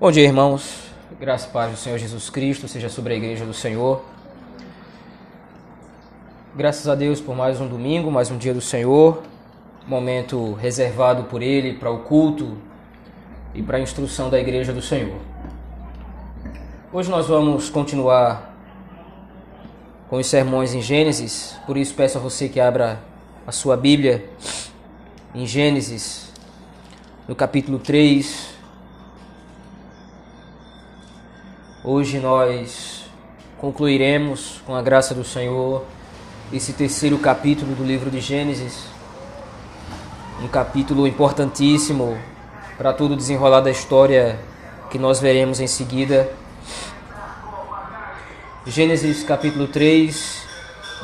Bom dia, irmãos. Graça e paz do Senhor Jesus Cristo seja sobre a igreja do Senhor. Graças a Deus por mais um domingo, mais um dia do Senhor, momento reservado por Ele para o culto e para a instrução da igreja do Senhor. Hoje nós vamos continuar com os sermões em Gênesis, por isso peço a você que abra a sua Bíblia em Gênesis, no capítulo 3. Hoje nós concluiremos, com a graça do Senhor, esse terceiro capítulo do livro de Gênesis. Um capítulo importantíssimo para todo o desenrolar da história que nós veremos em seguida. Gênesis capítulo 3,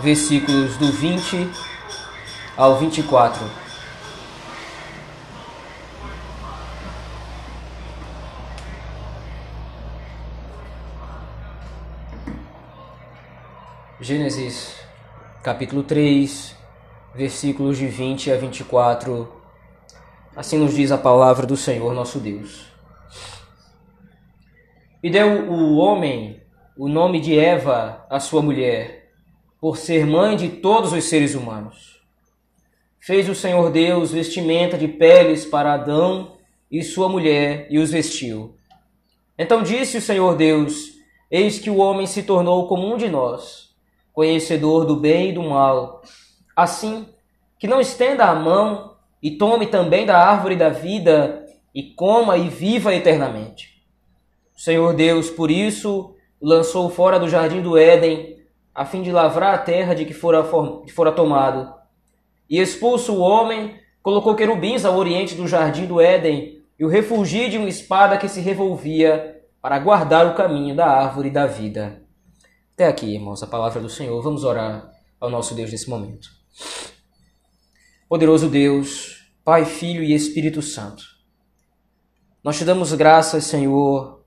versículos do 20 ao 24. Gênesis capítulo 3, versículos de 20 a 24. Assim nos diz a palavra do Senhor nosso Deus. E deu o homem o nome de Eva à sua mulher, por ser mãe de todos os seres humanos. Fez o Senhor Deus vestimenta de peles para Adão e sua mulher e os vestiu. Então disse o Senhor Deus: Eis que o homem se tornou como um de nós conhecedor do bem e do mal. Assim, que não estenda a mão e tome também da árvore da vida e coma e viva eternamente. O Senhor Deus, por isso, lançou fora do jardim do Éden, a fim de lavrar a terra de que fora, que fora tomado. E expulso o homem, colocou querubins ao oriente do jardim do Éden e o refugiu de uma espada que se revolvia para guardar o caminho da árvore da vida. Até aqui, irmãos, a palavra do Senhor. Vamos orar ao nosso Deus nesse momento. Poderoso Deus, Pai, Filho e Espírito Santo, nós te damos graças, Senhor,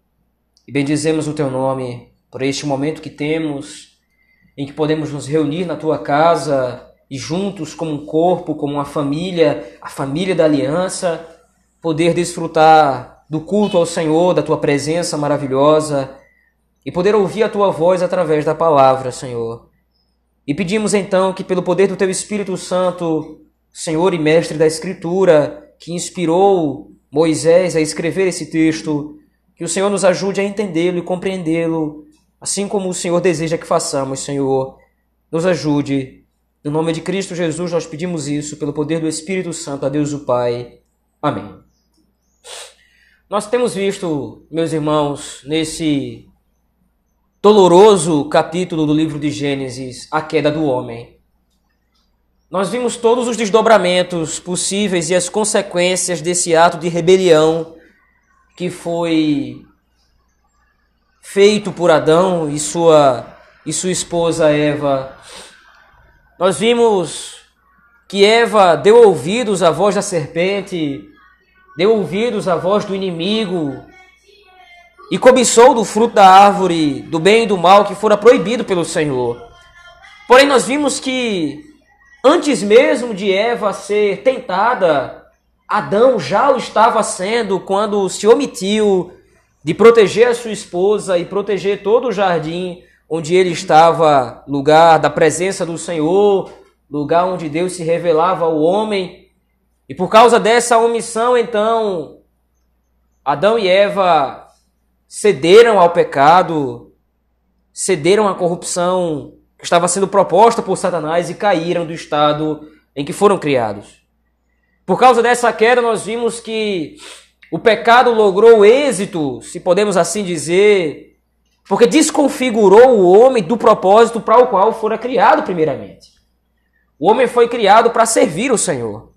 e bendizemos o teu nome por este momento que temos, em que podemos nos reunir na tua casa e juntos, como um corpo, como uma família, a família da aliança, poder desfrutar do culto ao Senhor, da tua presença maravilhosa e poder ouvir a tua voz através da palavra, Senhor. E pedimos então que, pelo poder do teu Espírito Santo, Senhor e Mestre da Escritura, que inspirou Moisés a escrever esse texto, que o Senhor nos ajude a entendê-lo e compreendê-lo, assim como o Senhor deseja que façamos, Senhor. Nos ajude. No nome de Cristo Jesus, nós pedimos isso, pelo poder do Espírito Santo, a Deus o Pai. Amém. Nós temos visto, meus irmãos, nesse doloroso capítulo do livro de Gênesis, a queda do homem. Nós vimos todos os desdobramentos possíveis e as consequências desse ato de rebelião que foi feito por Adão e sua e sua esposa Eva. Nós vimos que Eva deu ouvidos à voz da serpente, deu ouvidos à voz do inimigo, e cobiçou do fruto da árvore do bem e do mal que fora proibido pelo Senhor. Porém, nós vimos que antes mesmo de Eva ser tentada, Adão já o estava sendo quando se omitiu de proteger a sua esposa e proteger todo o jardim onde ele estava, lugar da presença do Senhor, lugar onde Deus se revelava ao homem. E por causa dessa omissão, então, Adão e Eva cederam ao pecado, cederam à corrupção que estava sendo proposta por Satanás e caíram do estado em que foram criados. Por causa dessa queda, nós vimos que o pecado logrou êxito, se podemos assim dizer, porque desconfigurou o homem do propósito para o qual fora criado primeiramente. O homem foi criado para servir o Senhor.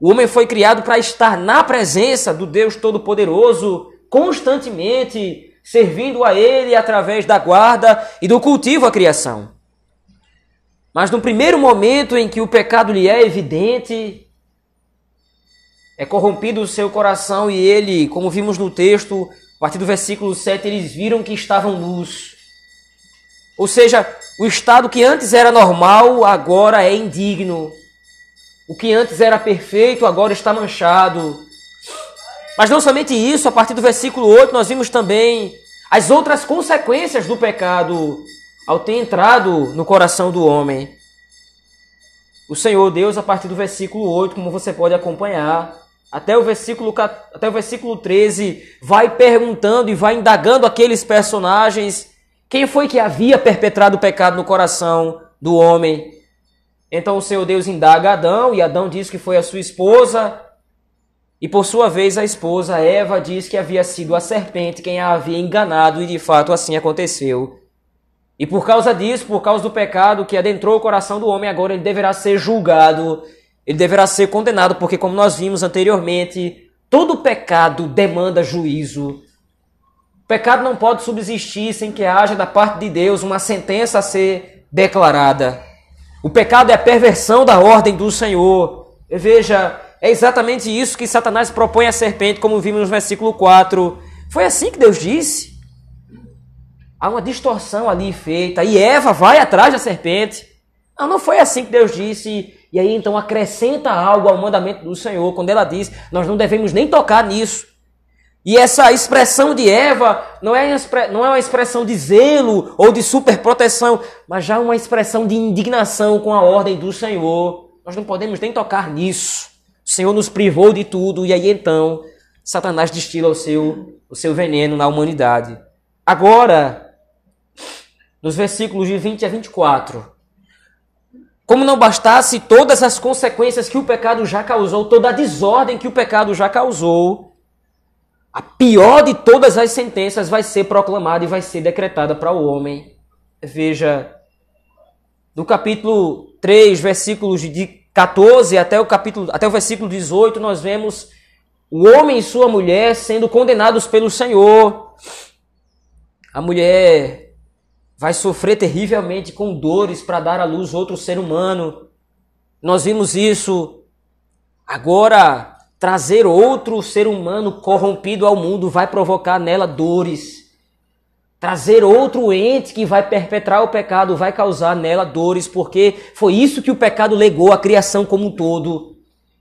O homem foi criado para estar na presença do Deus Todo-Poderoso constantemente servindo a Ele através da guarda e do cultivo à criação. Mas no primeiro momento em que o pecado lhe é evidente, é corrompido o seu coração e ele, como vimos no texto, a partir do versículo 7, eles viram que estavam nus. Ou seja, o estado que antes era normal, agora é indigno. O que antes era perfeito, agora está manchado. Mas não somente isso, a partir do versículo 8 nós vimos também as outras consequências do pecado ao ter entrado no coração do homem. O Senhor Deus, a partir do versículo 8, como você pode acompanhar, até o versículo, até o versículo 13, vai perguntando e vai indagando aqueles personagens quem foi que havia perpetrado o pecado no coração do homem. Então o Senhor Deus indaga Adão, e Adão diz que foi a sua esposa, e por sua vez a esposa Eva diz que havia sido a serpente quem a havia enganado, e de fato assim aconteceu. E por causa disso, por causa do pecado que adentrou o coração do homem, agora ele deverá ser julgado, ele deverá ser condenado, porque, como nós vimos anteriormente, todo pecado demanda juízo. O pecado não pode subsistir sem que haja da parte de Deus uma sentença a ser declarada. O pecado é a perversão da ordem do Senhor. Veja, é exatamente isso que Satanás propõe à serpente, como vimos no versículo 4. Foi assim que Deus disse. Há uma distorção ali feita. E Eva vai atrás da serpente. Não, não foi assim que Deus disse. E aí então acrescenta algo ao mandamento do Senhor, quando ela diz: Nós não devemos nem tocar nisso. E essa expressão de Eva não é, não é uma expressão de zelo ou de superproteção, mas já uma expressão de indignação com a ordem do Senhor. Nós não podemos nem tocar nisso. Senhor nos privou de tudo, e aí então Satanás destila o seu, o seu veneno na humanidade. Agora, nos versículos de 20 a 24. Como não bastasse todas as consequências que o pecado já causou, toda a desordem que o pecado já causou, a pior de todas as sentenças vai ser proclamada e vai ser decretada para o homem. Veja, no capítulo 3, versículos de 14 até o capítulo até o versículo 18, nós vemos o homem e sua mulher sendo condenados pelo Senhor. A mulher vai sofrer terrivelmente com dores para dar à luz outro ser humano. Nós vimos isso. Agora, trazer outro ser humano corrompido ao mundo vai provocar nela dores. Trazer outro ente que vai perpetrar o pecado vai causar nela dores, porque foi isso que o pecado legou à criação como um todo.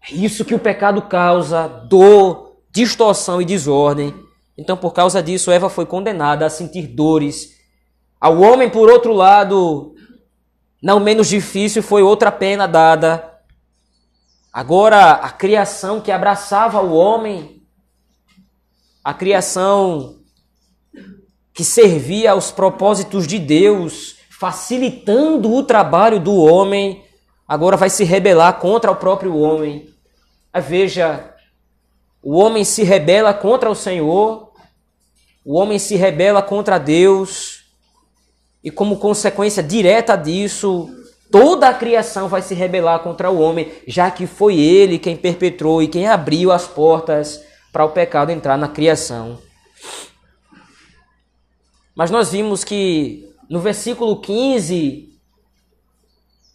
É isso que o pecado causa: dor, distorção e desordem. Então, por causa disso, Eva foi condenada a sentir dores ao homem, por outro lado, não menos difícil foi outra pena dada. Agora, a criação que abraçava o homem, a criação que servia aos propósitos de Deus, facilitando o trabalho do homem, agora vai se rebelar contra o próprio homem. Veja, o homem se rebela contra o Senhor, o homem se rebela contra Deus, e como consequência direta disso, toda a criação vai se rebelar contra o homem, já que foi ele quem perpetrou e quem abriu as portas para o pecado entrar na criação. Mas nós vimos que no versículo 15,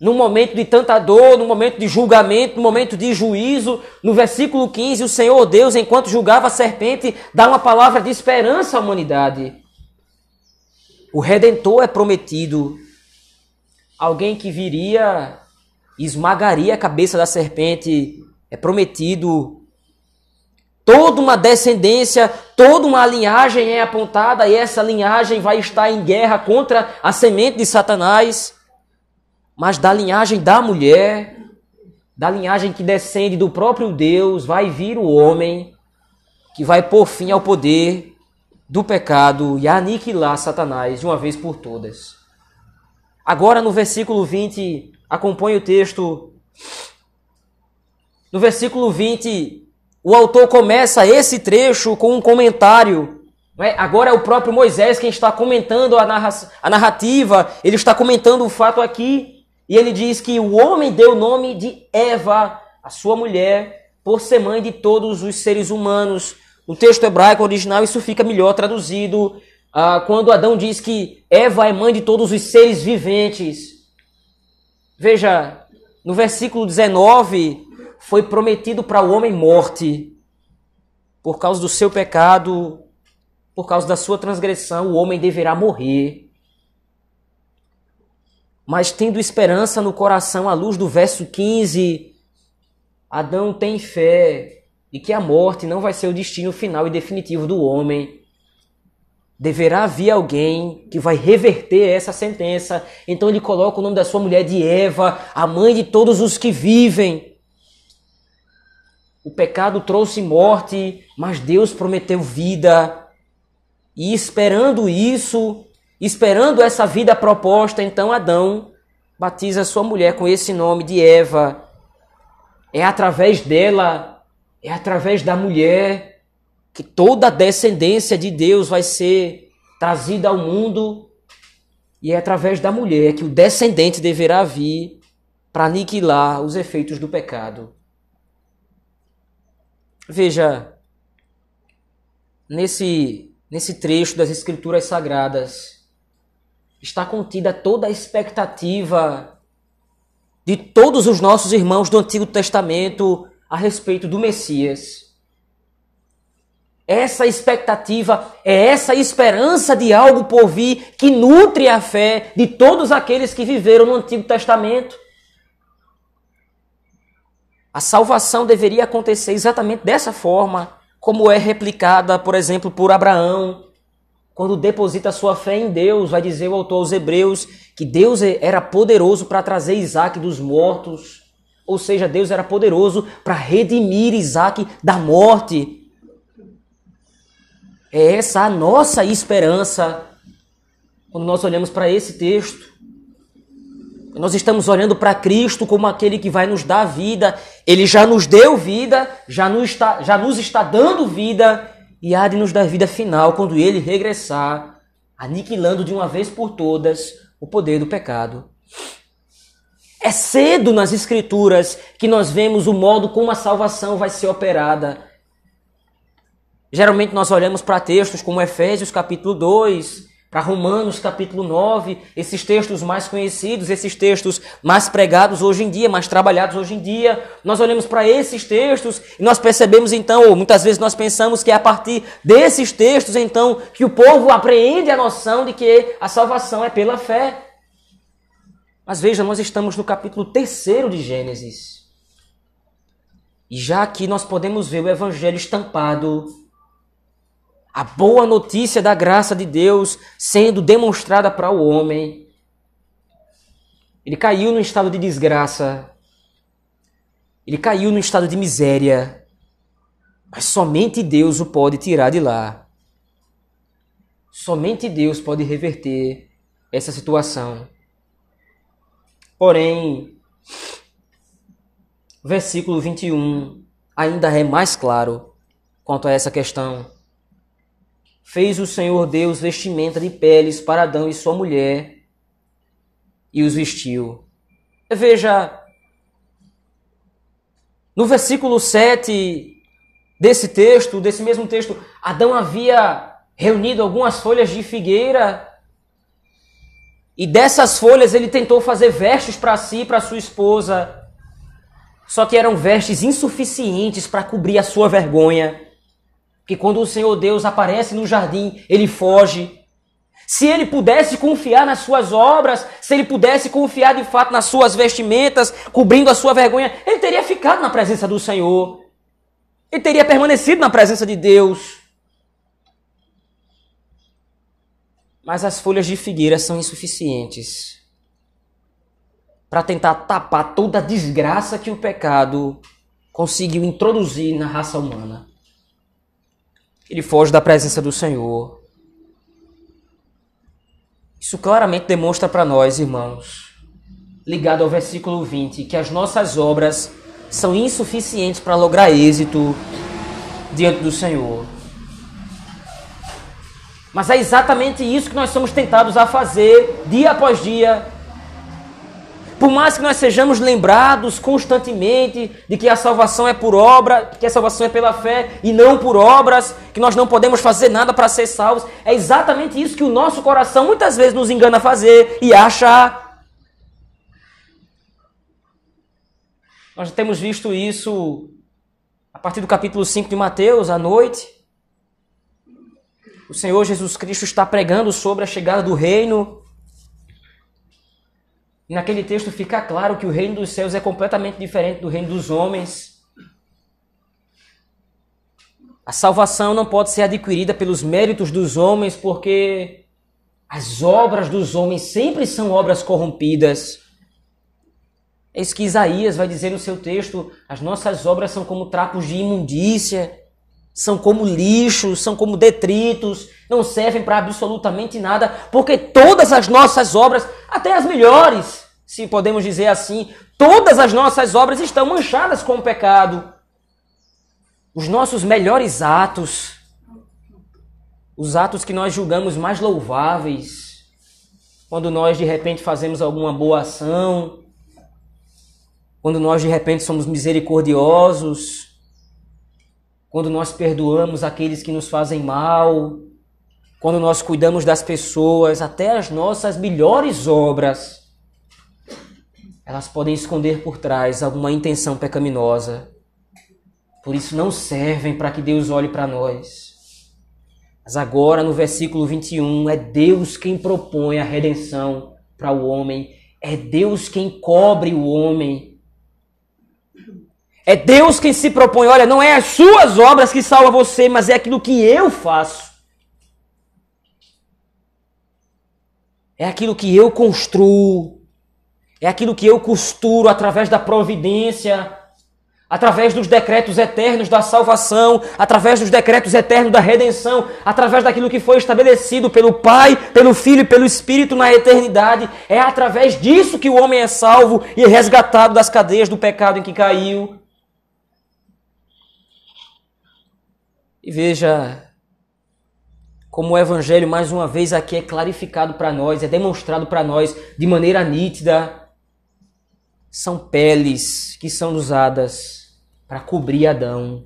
no momento de tanta dor, no momento de julgamento, no momento de juízo, no versículo 15, o Senhor Deus, enquanto julgava a serpente, dá uma palavra de esperança à humanidade. O redentor é prometido. Alguém que viria e esmagaria a cabeça da serpente é prometido. Toda uma descendência, toda uma linhagem é apontada e essa linhagem vai estar em guerra contra a semente de Satanás. Mas da linhagem da mulher, da linhagem que descende do próprio Deus, vai vir o homem que vai pôr fim ao poder do pecado e aniquilar Satanás de uma vez por todas. Agora no versículo 20, acompanhe o texto. No versículo 20, o autor começa esse trecho com um comentário. É? Agora é o próprio Moisés quem está comentando a, narra a narrativa, ele está comentando o fato aqui, e ele diz que o homem deu o nome de Eva, a sua mulher, por ser mãe de todos os seres humanos. No texto hebraico original, isso fica melhor traduzido ah, quando Adão diz que Eva é mãe de todos os seres viventes. Veja, no versículo 19, foi prometido para o homem morte. Por causa do seu pecado, por causa da sua transgressão, o homem deverá morrer. Mas tendo esperança no coração à luz do verso 15, Adão tem fé e que a morte não vai ser o destino final e definitivo do homem. Deverá vir alguém que vai reverter essa sentença. Então ele coloca o nome da sua mulher de Eva, a mãe de todos os que vivem. O pecado trouxe morte, mas Deus prometeu vida. E esperando isso, esperando essa vida proposta, então Adão batiza sua mulher com esse nome de Eva. É através dela, é através da mulher que toda a descendência de Deus vai ser trazida ao mundo. E é através da mulher que o descendente deverá vir para aniquilar os efeitos do pecado. Veja, nesse, nesse trecho das Escrituras Sagradas, está contida toda a expectativa de todos os nossos irmãos do Antigo Testamento a respeito do Messias. Essa expectativa é essa esperança de algo por vir que nutre a fé de todos aqueles que viveram no Antigo Testamento. A salvação deveria acontecer exatamente dessa forma, como é replicada, por exemplo, por Abraão, quando deposita sua fé em Deus, vai dizer o autor aos Hebreus que Deus era poderoso para trazer Isaac dos mortos. Ou seja, Deus era poderoso para redimir Isaac da morte. É essa a nossa esperança quando nós olhamos para esse texto. Nós estamos olhando para Cristo como aquele que vai nos dar vida. Ele já nos deu vida, já nos está, já nos está dando vida e há de nos dar vida final quando ele regressar, aniquilando de uma vez por todas o poder do pecado. É cedo nas Escrituras que nós vemos o modo como a salvação vai ser operada. Geralmente nós olhamos para textos como Efésios capítulo 2, para Romanos capítulo 9, esses textos mais conhecidos, esses textos mais pregados hoje em dia, mais trabalhados hoje em dia. Nós olhamos para esses textos e nós percebemos então, ou muitas vezes nós pensamos que é a partir desses textos então que o povo apreende a noção de que a salvação é pela fé. Mas veja, nós estamos no capítulo 3 de Gênesis. E já aqui nós podemos ver o evangelho estampado a boa notícia da graça de Deus sendo demonstrada para o homem. Ele caiu no estado de desgraça. Ele caiu no estado de miséria. Mas somente Deus o pode tirar de lá. Somente Deus pode reverter essa situação. Porém, versículo 21 ainda é mais claro quanto a essa questão fez o Senhor Deus vestimenta de peles para Adão e sua mulher e os vestiu. Veja, no versículo 7 desse texto, desse mesmo texto, Adão havia reunido algumas folhas de figueira e dessas folhas ele tentou fazer vestes para si e para sua esposa. Só que eram vestes insuficientes para cobrir a sua vergonha que quando o Senhor Deus aparece no jardim, ele foge. Se ele pudesse confiar nas suas obras, se ele pudesse confiar de fato nas suas vestimentas, cobrindo a sua vergonha, ele teria ficado na presença do Senhor. Ele teria permanecido na presença de Deus. Mas as folhas de figueira são insuficientes para tentar tapar toda a desgraça que o pecado conseguiu introduzir na raça humana ele foge da presença do Senhor. Isso claramente demonstra para nós, irmãos, ligado ao versículo 20, que as nossas obras são insuficientes para lograr êxito diante do Senhor. Mas é exatamente isso que nós somos tentados a fazer dia após dia, por mais que nós sejamos lembrados constantemente de que a salvação é por obra, que a salvação é pela fé e não por obras, que nós não podemos fazer nada para ser salvos, é exatamente isso que o nosso coração muitas vezes nos engana a fazer e acha. Nós temos visto isso a partir do capítulo 5 de Mateus, à noite. O Senhor Jesus Cristo está pregando sobre a chegada do reino e naquele texto fica claro que o reino dos céus é completamente diferente do reino dos homens. A salvação não pode ser adquirida pelos méritos dos homens, porque as obras dos homens sempre são obras corrompidas. Eis que Isaías vai dizer no seu texto: as nossas obras são como trapos de imundícia, são como lixo, são como detritos, não servem para absolutamente nada, porque todas as nossas obras, até as melhores, se podemos dizer assim, todas as nossas obras estão manchadas com o pecado. Os nossos melhores atos, os atos que nós julgamos mais louváveis, quando nós de repente fazemos alguma boa ação, quando nós de repente somos misericordiosos, quando nós perdoamos aqueles que nos fazem mal, quando nós cuidamos das pessoas, até as nossas melhores obras, elas podem esconder por trás alguma intenção pecaminosa. Por isso não servem para que Deus olhe para nós. Mas agora no versículo 21 é Deus quem propõe a redenção para o homem, é Deus quem cobre o homem. É Deus quem se propõe, olha, não é as suas obras que salvam você, mas é aquilo que eu faço. É aquilo que eu construo. É aquilo que eu costuro através da providência através dos decretos eternos da salvação, através dos decretos eternos da redenção, através daquilo que foi estabelecido pelo Pai, pelo Filho e pelo Espírito na eternidade. É através disso que o homem é salvo e resgatado das cadeias do pecado em que caiu. E veja como o Evangelho, mais uma vez, aqui é clarificado para nós, é demonstrado para nós de maneira nítida são peles que são usadas para cobrir Adão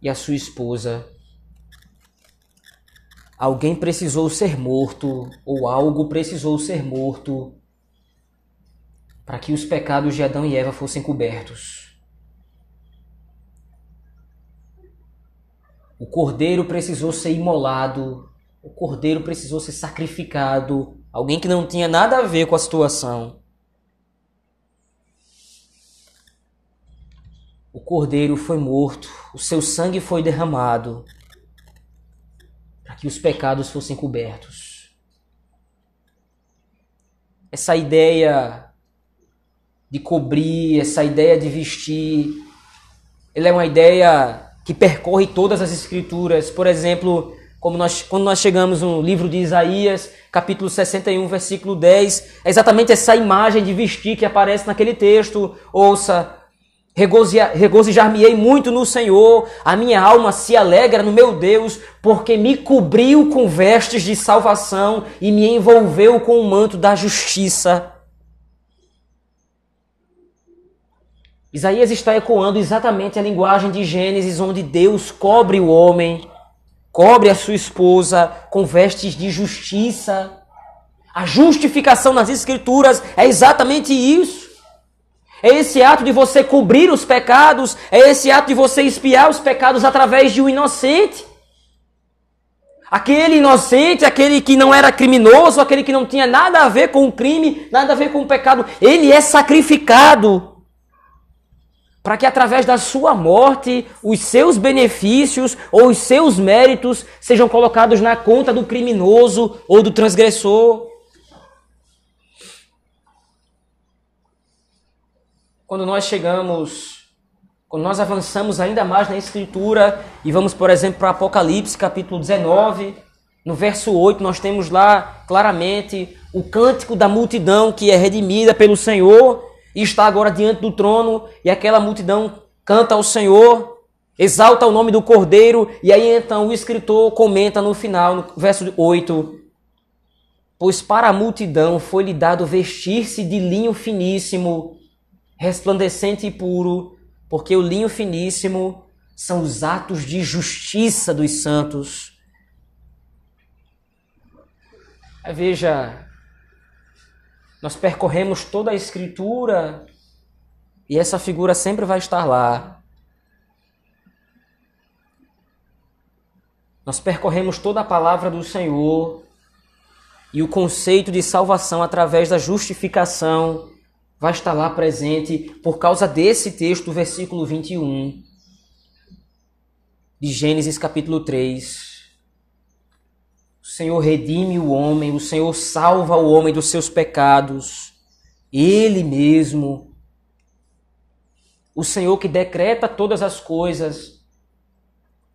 e a sua esposa. Alguém precisou ser morto, ou algo precisou ser morto, para que os pecados de Adão e Eva fossem cobertos. O cordeiro precisou ser imolado, o cordeiro precisou ser sacrificado, alguém que não tinha nada a ver com a situação. o cordeiro foi morto, o seu sangue foi derramado, para que os pecados fossem cobertos. Essa ideia de cobrir, essa ideia de vestir, ela é uma ideia que percorre todas as escrituras. Por exemplo, como nós, quando nós chegamos no livro de Isaías, capítulo 61, versículo 10, é exatamente essa imagem de vestir que aparece naquele texto. Ouça, Regozijar-me-ei muito no Senhor, a minha alma se alegra no meu Deus, porque me cobriu com vestes de salvação e me envolveu com o manto da justiça. Isaías está ecoando exatamente a linguagem de Gênesis, onde Deus cobre o homem, cobre a sua esposa com vestes de justiça. A justificação nas Escrituras é exatamente isso. É esse ato de você cobrir os pecados, é esse ato de você espiar os pecados através de um inocente. Aquele inocente, aquele que não era criminoso, aquele que não tinha nada a ver com o crime, nada a ver com o pecado, ele é sacrificado para que através da sua morte os seus benefícios ou os seus méritos sejam colocados na conta do criminoso ou do transgressor. quando nós chegamos, quando nós avançamos ainda mais na Escritura e vamos, por exemplo, para Apocalipse, capítulo 19, no verso 8, nós temos lá claramente o cântico da multidão que é redimida pelo Senhor e está agora diante do trono, e aquela multidão canta ao Senhor, exalta o nome do Cordeiro, e aí então o escritor comenta no final, no verso 8, Pois para a multidão foi-lhe dado vestir-se de linho finíssimo, resplandecente e puro, porque o linho finíssimo são os atos de justiça dos santos. Veja, nós percorremos toda a Escritura e essa figura sempre vai estar lá. Nós percorremos toda a palavra do Senhor e o conceito de salvação através da justificação vai estar lá presente por causa desse texto, versículo 21. de Gênesis capítulo 3. O Senhor redime o homem, o Senhor salva o homem dos seus pecados. Ele mesmo. O Senhor que decreta todas as coisas.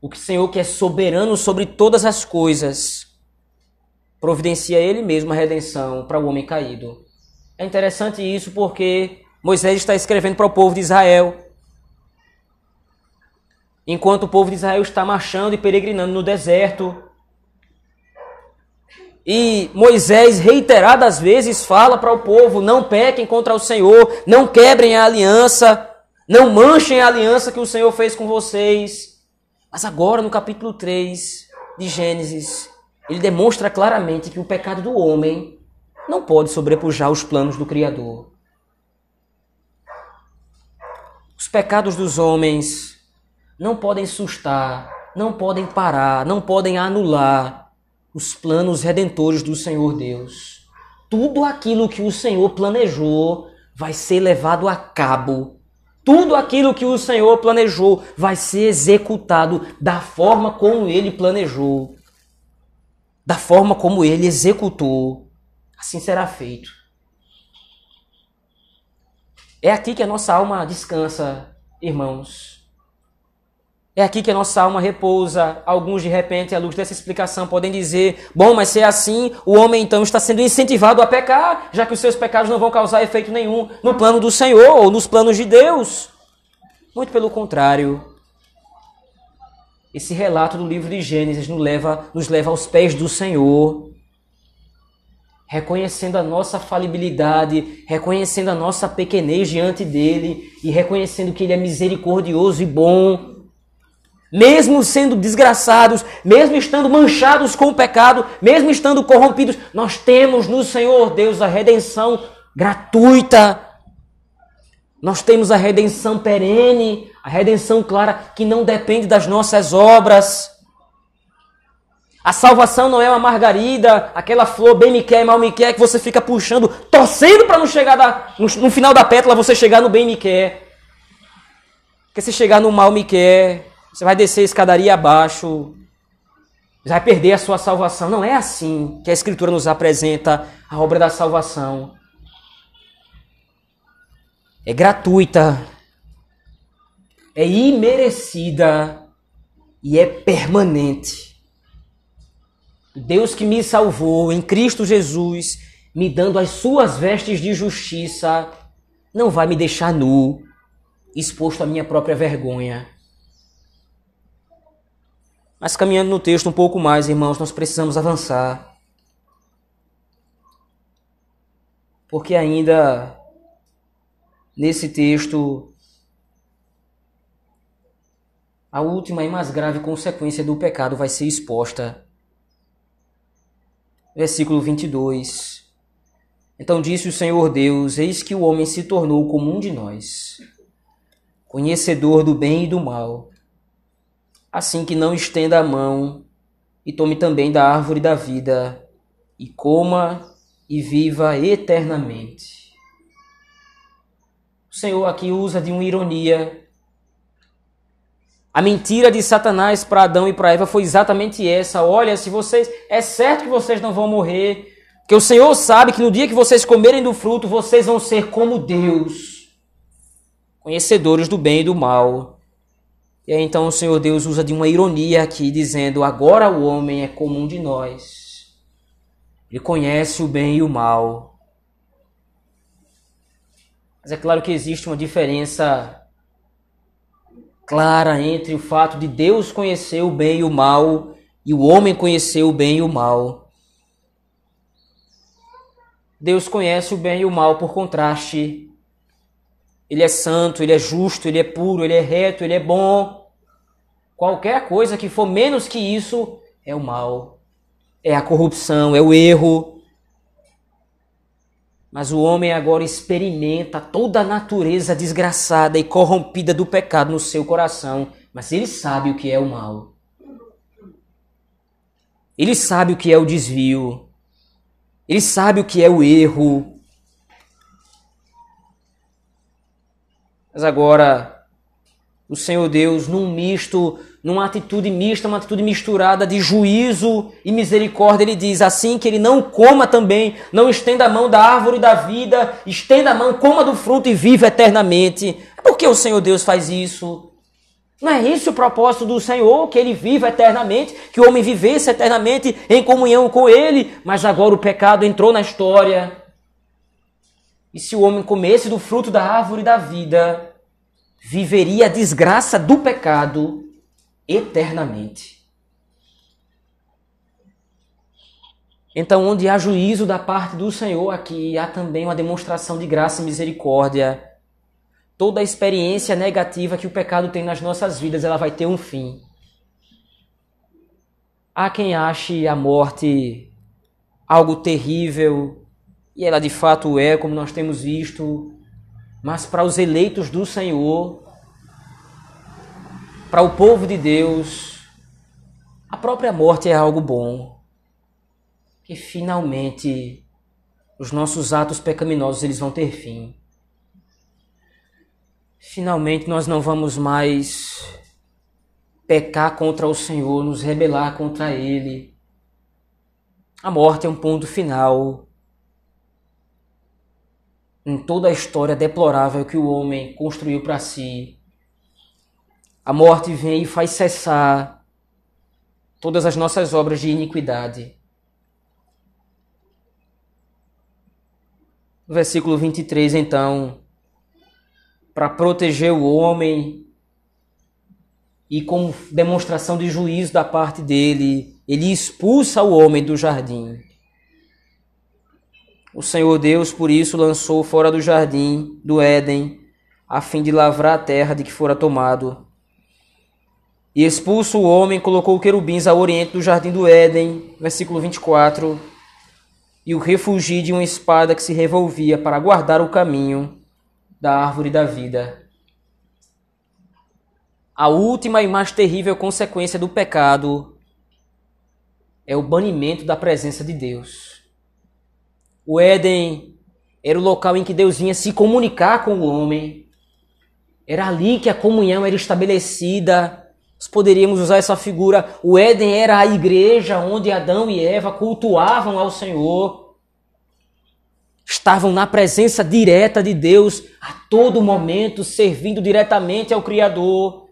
O Senhor que é soberano sobre todas as coisas. Providencia Ele mesmo a redenção para o homem caído. É interessante isso porque Moisés está escrevendo para o povo de Israel enquanto o povo de Israel está marchando e peregrinando no deserto. E Moisés, reiteradas vezes, fala para o povo: não pequem contra o Senhor, não quebrem a aliança, não manchem a aliança que o Senhor fez com vocês. Mas agora, no capítulo 3 de Gênesis, ele demonstra claramente que o pecado do homem não pode sobrepujar os planos do Criador. Os pecados dos homens não podem sustar, não podem parar, não podem anular os planos redentores do Senhor Deus. Tudo aquilo que o Senhor planejou vai ser levado a cabo. Tudo aquilo que o Senhor planejou vai ser executado da forma como ele planejou. Da forma como ele executou. Assim será feito. É aqui que a nossa alma descansa, irmãos. É aqui que a nossa alma repousa. Alguns, de repente, à luz dessa explicação, podem dizer: bom, mas se é assim, o homem então está sendo incentivado a pecar, já que os seus pecados não vão causar efeito nenhum no plano do Senhor ou nos planos de Deus. Muito pelo contrário. Esse relato do livro de Gênesis nos leva, nos leva aos pés do Senhor, reconhecendo a nossa falibilidade, reconhecendo a nossa pequenez diante dele e reconhecendo que ele é misericordioso e bom mesmo sendo desgraçados, mesmo estando manchados com o pecado, mesmo estando corrompidos, nós temos no Senhor Deus a redenção gratuita. Nós temos a redenção perene, a redenção clara que não depende das nossas obras. A salvação não é uma margarida, aquela flor bem me quer, mal me quer, que você fica puxando, torcendo para não chegar da, no, no, final da pétala você chegar no bem me quer. Porque se chegar no mal me quer, você vai descer escadaria abaixo, vai perder a sua salvação. Não é assim que a Escritura nos apresenta a obra da salvação. É gratuita, é imerecida e é permanente. Deus que me salvou em Cristo Jesus, me dando as suas vestes de justiça, não vai me deixar nu, exposto à minha própria vergonha. Mas caminhando no texto um pouco mais, irmãos, nós precisamos avançar. Porque ainda nesse texto, a última e mais grave consequência do pecado vai ser exposta. Versículo 22. Então disse o Senhor Deus: Eis que o homem se tornou como um de nós, conhecedor do bem e do mal assim que não estenda a mão e tome também da árvore da vida e coma e viva eternamente. O Senhor aqui usa de uma ironia. A mentira de Satanás para Adão e para Eva foi exatamente essa. Olha, se vocês é certo que vocês não vão morrer, que o Senhor sabe que no dia que vocês comerem do fruto, vocês vão ser como Deus, conhecedores do bem e do mal. E aí então o Senhor Deus usa de uma ironia aqui, dizendo: agora o homem é comum de nós. Ele conhece o bem e o mal. Mas é claro que existe uma diferença clara entre o fato de Deus conhecer o bem e o mal e o homem conhecer o bem e o mal. Deus conhece o bem e o mal por contraste. Ele é santo, ele é justo, ele é puro, ele é reto, ele é bom. Qualquer coisa que for menos que isso é o mal, é a corrupção, é o erro. Mas o homem agora experimenta toda a natureza desgraçada e corrompida do pecado no seu coração, mas ele sabe o que é o mal. Ele sabe o que é o desvio. Ele sabe o que é o erro. Mas agora, o Senhor Deus num misto, numa atitude mista, uma atitude misturada de juízo e misericórdia. Ele diz assim que ele não coma também, não estenda a mão da árvore da vida, estenda a mão, coma do fruto e viva eternamente. Por que o Senhor Deus faz isso? Não é esse o propósito do Senhor, que ele viva eternamente, que o homem vivesse eternamente em comunhão com ele, mas agora o pecado entrou na história. E se o homem comesse do fruto da árvore da vida, viveria a desgraça do pecado eternamente. Então, onde há juízo da parte do Senhor, aqui há também uma demonstração de graça e misericórdia. Toda a experiência negativa que o pecado tem nas nossas vidas, ela vai ter um fim. Há quem ache a morte algo terrível, e ela de fato é, como nós temos visto, mas para os eleitos do Senhor, para o povo de Deus, a própria morte é algo bom. Que finalmente os nossos atos pecaminosos eles vão ter fim. Finalmente nós não vamos mais pecar contra o Senhor, nos rebelar contra Ele. A morte é um ponto final em toda a história deplorável que o homem construiu para si. A morte vem e faz cessar todas as nossas obras de iniquidade. Versículo 23, então, para proteger o homem e como demonstração de juízo da parte dele, ele expulsa o homem do jardim. O Senhor Deus, por isso, lançou fora do jardim do Éden, a fim de lavrar a terra de que fora tomado. E expulso o homem, colocou querubins ao oriente do jardim do Éden, versículo 24, e o refugi de uma espada que se revolvia para guardar o caminho da árvore da vida. A última e mais terrível consequência do pecado é o banimento da presença de Deus. O Éden era o local em que Deus vinha se comunicar com o homem. Era ali que a comunhão era estabelecida. Nós poderíamos usar essa figura. O Éden era a igreja onde Adão e Eva cultuavam ao Senhor. Estavam na presença direta de Deus a todo momento, servindo diretamente ao Criador.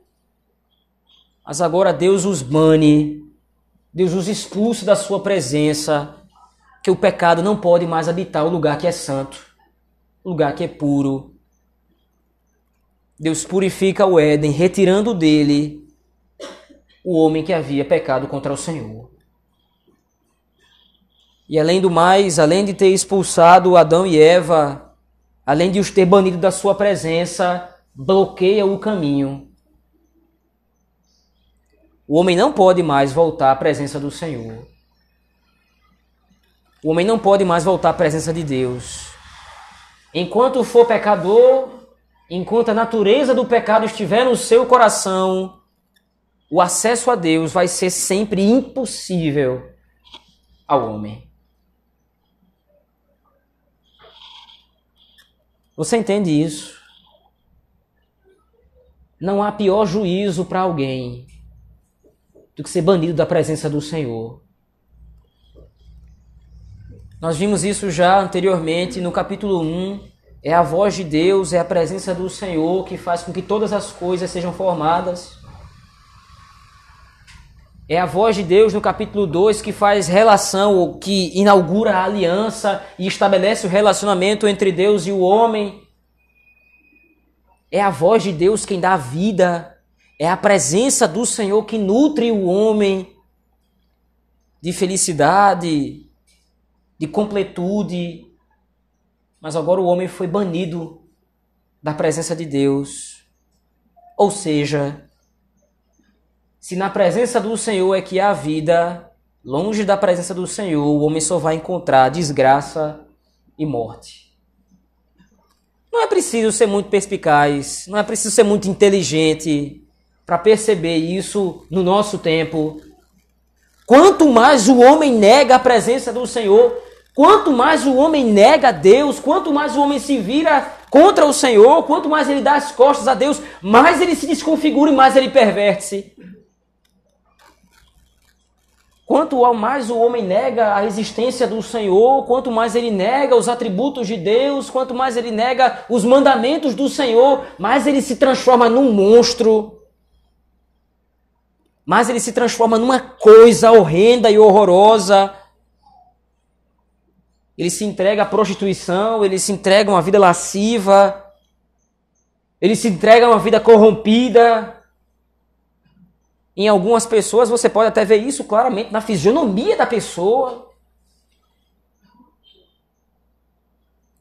Mas agora Deus os bane, Deus os expulsa da sua presença que o pecado não pode mais habitar o lugar que é santo, o lugar que é puro. Deus purifica o Éden, retirando dele o homem que havia pecado contra o Senhor. E além do mais, além de ter expulsado Adão e Eva, além de os ter banido da sua presença, bloqueia o caminho. O homem não pode mais voltar à presença do Senhor. O homem não pode mais voltar à presença de Deus. Enquanto for pecador, enquanto a natureza do pecado estiver no seu coração, o acesso a Deus vai ser sempre impossível ao homem. Você entende isso? Não há pior juízo para alguém do que ser banido da presença do Senhor. Nós vimos isso já anteriormente no capítulo 1. É a voz de Deus, é a presença do Senhor que faz com que todas as coisas sejam formadas. É a voz de Deus no capítulo 2 que faz relação, que inaugura a aliança e estabelece o relacionamento entre Deus e o homem. É a voz de Deus quem dá vida. É a presença do Senhor que nutre o homem de felicidade, de completude. Mas agora o homem foi banido da presença de Deus. Ou seja, se na presença do Senhor é que há vida, longe da presença do Senhor, o homem só vai encontrar desgraça e morte. Não é preciso ser muito perspicaz, não é preciso ser muito inteligente para perceber isso no nosso tempo, Quanto mais o homem nega a presença do Senhor, quanto mais o homem nega Deus, quanto mais o homem se vira contra o Senhor, quanto mais ele dá as costas a Deus, mais ele se desconfigura e mais ele perverte-se. Quanto mais o homem nega a existência do Senhor, quanto mais ele nega os atributos de Deus, quanto mais ele nega os mandamentos do Senhor, mais ele se transforma num monstro. Mais ele se transforma numa coisa horrenda e horrorosa. Ele se entrega à prostituição, ele se entrega a uma vida lasciva, ele se entrega a uma vida corrompida. Em algumas pessoas você pode até ver isso claramente na fisionomia da pessoa.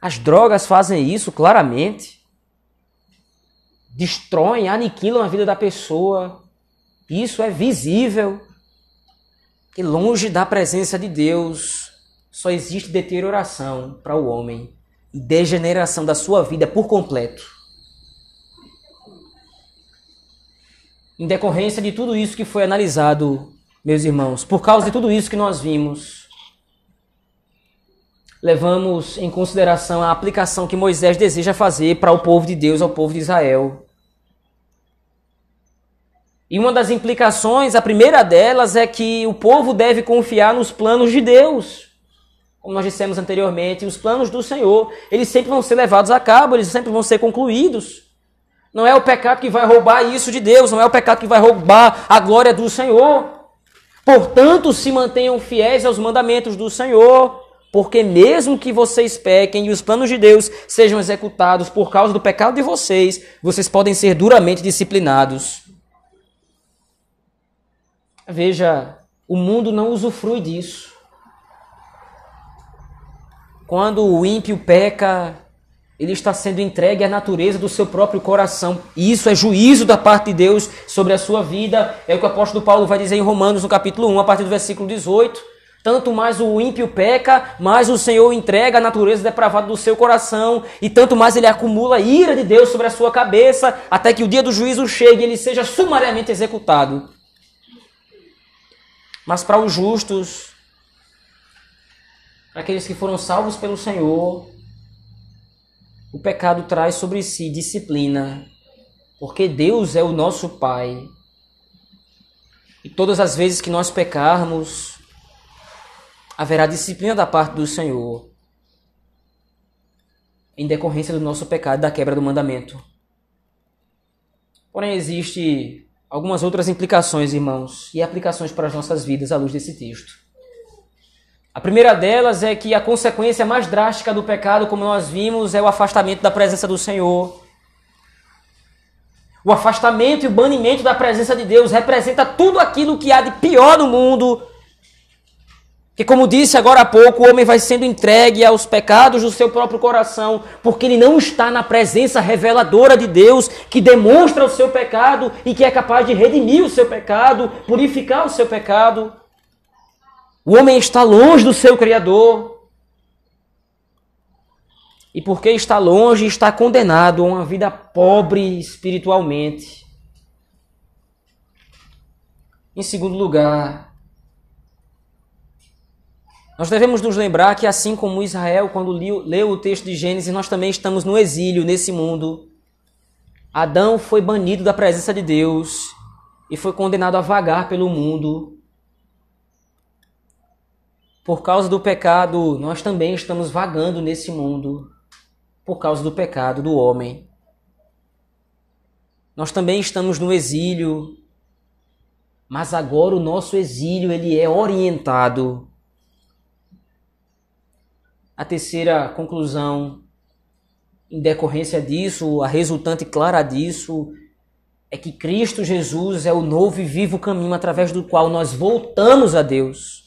As drogas fazem isso claramente. Destroem, aniquilam a vida da pessoa. Isso é visível. E longe da presença de Deus, só existe deterioração para o homem e degeneração da sua vida por completo. em decorrência de tudo isso que foi analisado, meus irmãos, por causa de tudo isso que nós vimos, levamos em consideração a aplicação que Moisés deseja fazer para o povo de Deus, ao povo de Israel. E uma das implicações, a primeira delas, é que o povo deve confiar nos planos de Deus. Como nós dissemos anteriormente, os planos do Senhor, eles sempre vão ser levados a cabo, eles sempre vão ser concluídos. Não é o pecado que vai roubar isso de Deus, não é o pecado que vai roubar a glória do Senhor. Portanto, se mantenham fiéis aos mandamentos do Senhor, porque mesmo que vocês pequem e os planos de Deus sejam executados por causa do pecado de vocês, vocês podem ser duramente disciplinados. Veja, o mundo não usufrui disso. Quando o ímpio peca, ele está sendo entregue à natureza do seu próprio coração. E isso é juízo da parte de Deus sobre a sua vida. É o que o apóstolo Paulo vai dizer em Romanos, no capítulo 1, a partir do versículo 18. Tanto mais o ímpio peca, mais o Senhor entrega a natureza depravada do seu coração, e tanto mais ele acumula a ira de Deus sobre a sua cabeça, até que o dia do juízo chegue e ele seja sumariamente executado. Mas para os justos, aqueles que foram salvos pelo Senhor, o pecado traz sobre si disciplina, porque Deus é o nosso Pai. E todas as vezes que nós pecarmos, haverá disciplina da parte do Senhor, em decorrência do nosso pecado da quebra do mandamento. Porém, existe algumas outras implicações, irmãos, e aplicações para as nossas vidas à luz desse texto. A primeira delas é que a consequência mais drástica do pecado, como nós vimos, é o afastamento da presença do Senhor. O afastamento e o banimento da presença de Deus representa tudo aquilo que há de pior no mundo. Que, como disse agora há pouco, o homem vai sendo entregue aos pecados do seu próprio coração, porque ele não está na presença reveladora de Deus, que demonstra o seu pecado e que é capaz de redimir o seu pecado, purificar o seu pecado. O homem está longe do seu Criador. E porque está longe, está condenado a uma vida pobre espiritualmente. Em segundo lugar, nós devemos nos lembrar que, assim como Israel, quando leu o texto de Gênesis, nós também estamos no exílio nesse mundo. Adão foi banido da presença de Deus e foi condenado a vagar pelo mundo por causa do pecado, nós também estamos vagando nesse mundo. Por causa do pecado do homem. Nós também estamos no exílio. Mas agora o nosso exílio ele é orientado. A terceira conclusão, em decorrência disso, a resultante clara disso, é que Cristo Jesus é o novo e vivo caminho através do qual nós voltamos a Deus.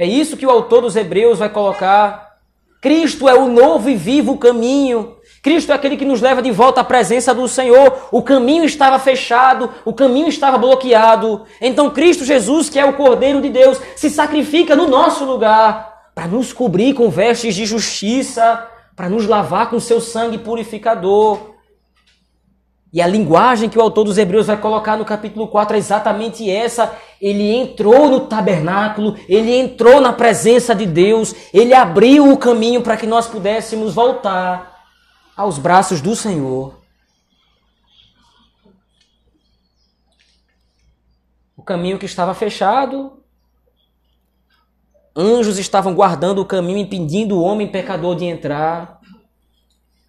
É isso que o autor dos Hebreus vai colocar. Cristo é o novo e vivo caminho. Cristo é aquele que nos leva de volta à presença do Senhor. O caminho estava fechado, o caminho estava bloqueado. Então Cristo Jesus, que é o Cordeiro de Deus, se sacrifica no nosso lugar para nos cobrir com vestes de justiça, para nos lavar com seu sangue purificador. E a linguagem que o autor dos Hebreus vai colocar no capítulo 4 é exatamente essa. Ele entrou no tabernáculo, ele entrou na presença de Deus, ele abriu o caminho para que nós pudéssemos voltar. aos braços do Senhor. O caminho que estava fechado, anjos estavam guardando o caminho, impedindo o homem pecador de entrar.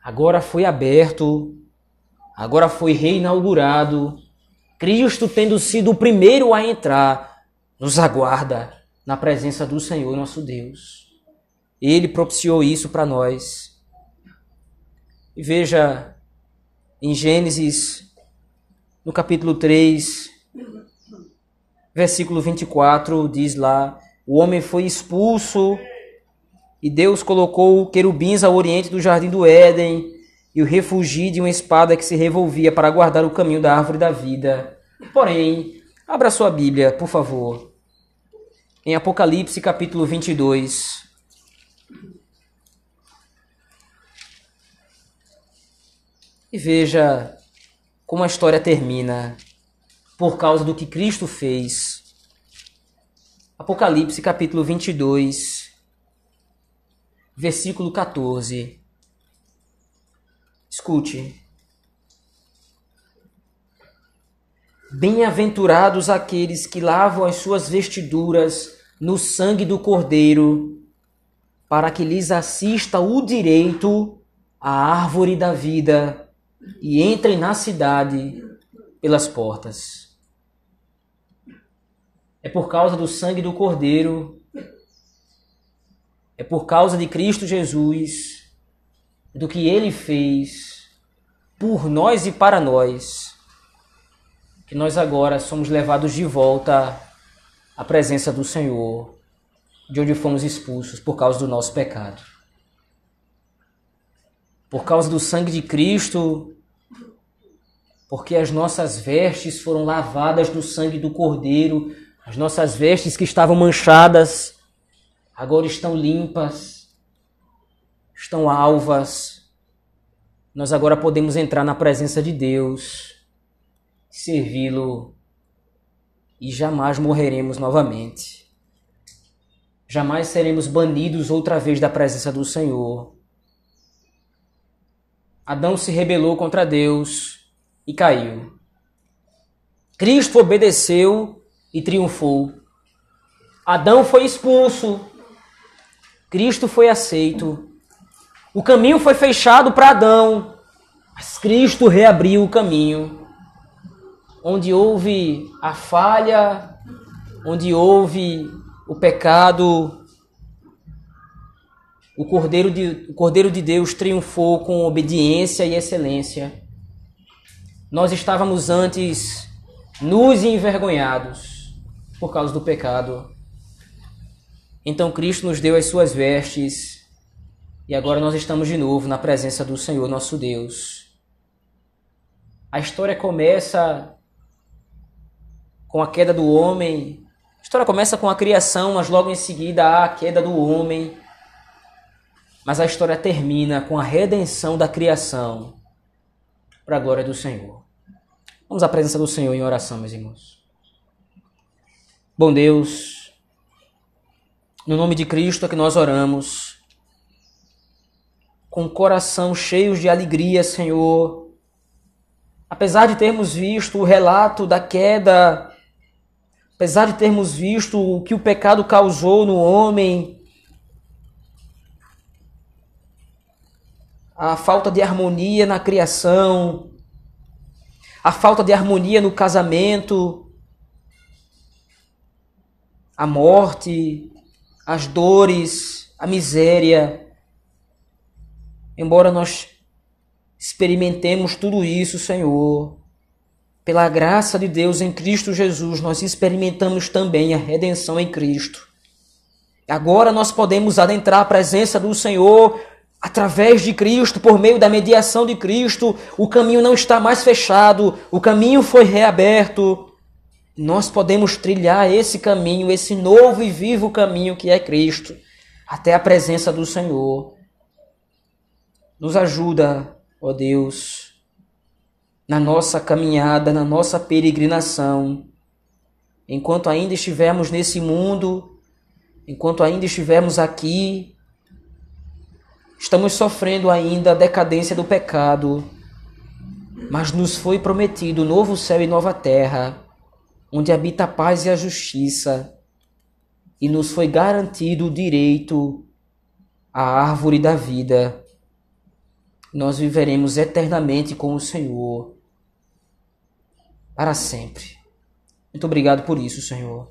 Agora foi aberto, agora foi reinaugurado. Cristo, tendo sido o primeiro a entrar, nos aguarda na presença do Senhor nosso Deus. Ele propiciou isso para nós. E veja em Gênesis, no capítulo 3, versículo 24, diz lá: O homem foi expulso e Deus colocou querubins ao oriente do jardim do Éden e o refugi de uma espada que se revolvia para guardar o caminho da árvore da vida. Porém, abra sua Bíblia, por favor, em Apocalipse capítulo 22. E veja como a história termina por causa do que Cristo fez. Apocalipse capítulo 22, versículo 14. Escute. Bem-aventurados aqueles que lavam as suas vestiduras no sangue do Cordeiro, para que lhes assista o direito à árvore da vida e entrem na cidade pelas portas. É por causa do sangue do Cordeiro, é por causa de Cristo Jesus, do que ele fez por nós e para nós, que nós agora somos levados de volta à presença do Senhor, de onde fomos expulsos por causa do nosso pecado. Por causa do sangue de Cristo, porque as nossas vestes foram lavadas no sangue do Cordeiro, as nossas vestes que estavam manchadas agora estão limpas, estão alvas. Nós agora podemos entrar na presença de Deus, servi-lo e jamais morreremos novamente. Jamais seremos banidos outra vez da presença do Senhor. Adão se rebelou contra Deus e caiu. Cristo obedeceu e triunfou. Adão foi expulso. Cristo foi aceito. O caminho foi fechado para Adão, mas Cristo reabriu o caminho. Onde houve a falha, onde houve o pecado, o Cordeiro de, o Cordeiro de Deus triunfou com obediência e excelência. Nós estávamos antes nus e envergonhados por causa do pecado. Então Cristo nos deu as suas vestes e agora nós estamos de novo na presença do Senhor nosso Deus. A história começa com a queda do homem. A história começa com a criação, mas logo em seguida há a queda do homem. Mas a história termina com a redenção da criação para a glória do Senhor. Vamos à presença do Senhor em oração, meus irmãos. Bom Deus, no nome de Cristo é que nós oramos, com o coração cheio de alegria, Senhor. Apesar de termos visto o relato da queda, apesar de termos visto o que o pecado causou no homem, a falta de harmonia na criação, a falta de harmonia no casamento, a morte, as dores, a miséria. Embora nós experimentemos tudo isso, Senhor, pela graça de Deus em Cristo Jesus, nós experimentamos também a redenção em Cristo. Agora nós podemos adentrar a presença do Senhor através de Cristo, por meio da mediação de Cristo, o caminho não está mais fechado, o caminho foi reaberto. Nós podemos trilhar esse caminho, esse novo e vivo caminho que é Cristo, até a presença do Senhor. Nos ajuda, ó Deus, na nossa caminhada, na nossa peregrinação. Enquanto ainda estivermos nesse mundo, enquanto ainda estivermos aqui, Estamos sofrendo ainda a decadência do pecado, mas nos foi prometido novo céu e nova terra, onde habita a paz e a justiça, e nos foi garantido o direito à árvore da vida. Nós viveremos eternamente com o Senhor, para sempre. Muito obrigado por isso, Senhor.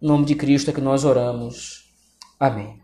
Em nome de Cristo é que nós oramos. Amém.